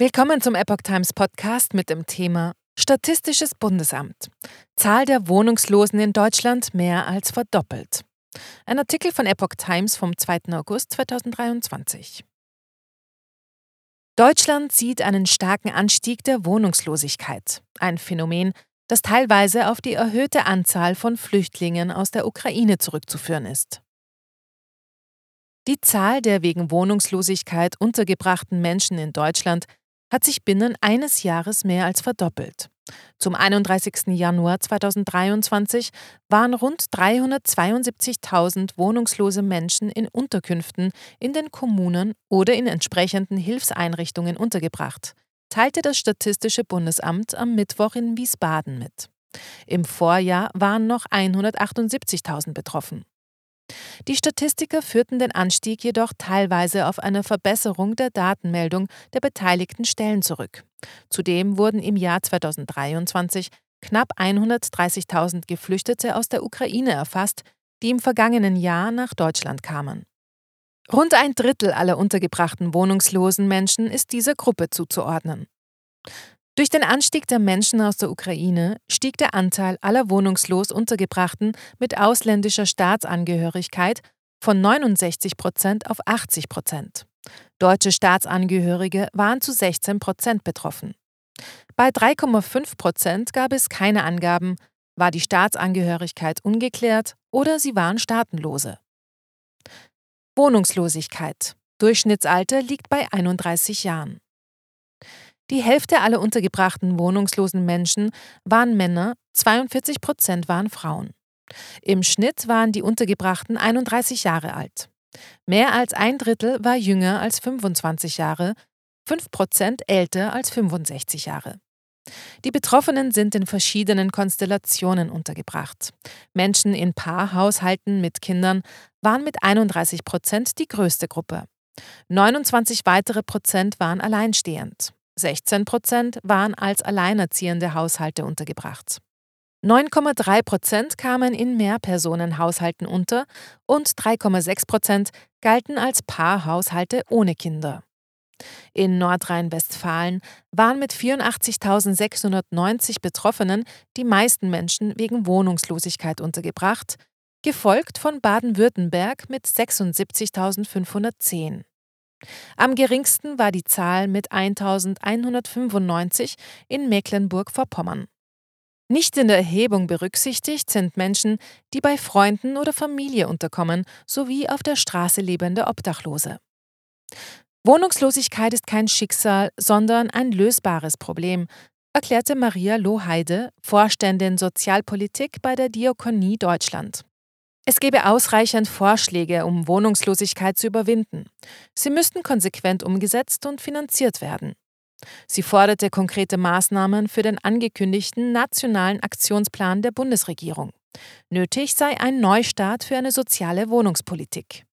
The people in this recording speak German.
Willkommen zum Epoch Times Podcast mit dem Thema Statistisches Bundesamt. Zahl der Wohnungslosen in Deutschland mehr als verdoppelt. Ein Artikel von Epoch Times vom 2. August 2023. Deutschland sieht einen starken Anstieg der Wohnungslosigkeit, ein Phänomen, das teilweise auf die erhöhte Anzahl von Flüchtlingen aus der Ukraine zurückzuführen ist. Die Zahl der wegen Wohnungslosigkeit untergebrachten Menschen in Deutschland hat sich binnen eines Jahres mehr als verdoppelt. Zum 31. Januar 2023 waren rund 372.000 wohnungslose Menschen in Unterkünften in den Kommunen oder in entsprechenden Hilfseinrichtungen untergebracht, teilte das Statistische Bundesamt am Mittwoch in Wiesbaden mit. Im Vorjahr waren noch 178.000 betroffen. Die Statistiker führten den Anstieg jedoch teilweise auf eine Verbesserung der Datenmeldung der beteiligten Stellen zurück. Zudem wurden im Jahr 2023 knapp 130.000 Geflüchtete aus der Ukraine erfasst, die im vergangenen Jahr nach Deutschland kamen. Rund ein Drittel aller untergebrachten wohnungslosen Menschen ist dieser Gruppe zuzuordnen. Durch den Anstieg der Menschen aus der Ukraine stieg der Anteil aller wohnungslos Untergebrachten mit ausländischer Staatsangehörigkeit von 69 Prozent auf 80 Prozent. Deutsche Staatsangehörige waren zu 16 Prozent betroffen. Bei 3,5 Prozent gab es keine Angaben, war die Staatsangehörigkeit ungeklärt oder sie waren Staatenlose. Wohnungslosigkeit. Durchschnittsalter liegt bei 31 Jahren. Die Hälfte aller untergebrachten wohnungslosen Menschen waren Männer, 42 Prozent waren Frauen. Im Schnitt waren die Untergebrachten 31 Jahre alt. Mehr als ein Drittel war jünger als 25 Jahre, 5 Prozent älter als 65 Jahre. Die Betroffenen sind in verschiedenen Konstellationen untergebracht. Menschen in Paarhaushalten mit Kindern waren mit 31 Prozent die größte Gruppe. 29 weitere Prozent waren alleinstehend. 16 Prozent waren als alleinerziehende Haushalte untergebracht. 9,3 Prozent kamen in Mehrpersonenhaushalten unter und 3,6 Prozent galten als Paarhaushalte ohne Kinder. In Nordrhein-Westfalen waren mit 84.690 Betroffenen die meisten Menschen wegen Wohnungslosigkeit untergebracht, gefolgt von Baden-Württemberg mit 76.510. Am geringsten war die Zahl mit 1195 in Mecklenburg-Vorpommern. Nicht in der Erhebung berücksichtigt sind Menschen, die bei Freunden oder Familie unterkommen, sowie auf der Straße lebende Obdachlose. Wohnungslosigkeit ist kein Schicksal, sondern ein lösbares Problem, erklärte Maria Lohheide, Vorständin Sozialpolitik bei der Diakonie Deutschland. Es gäbe ausreichend Vorschläge, um Wohnungslosigkeit zu überwinden. Sie müssten konsequent umgesetzt und finanziert werden. Sie forderte konkrete Maßnahmen für den angekündigten nationalen Aktionsplan der Bundesregierung. Nötig sei ein Neustart für eine soziale Wohnungspolitik.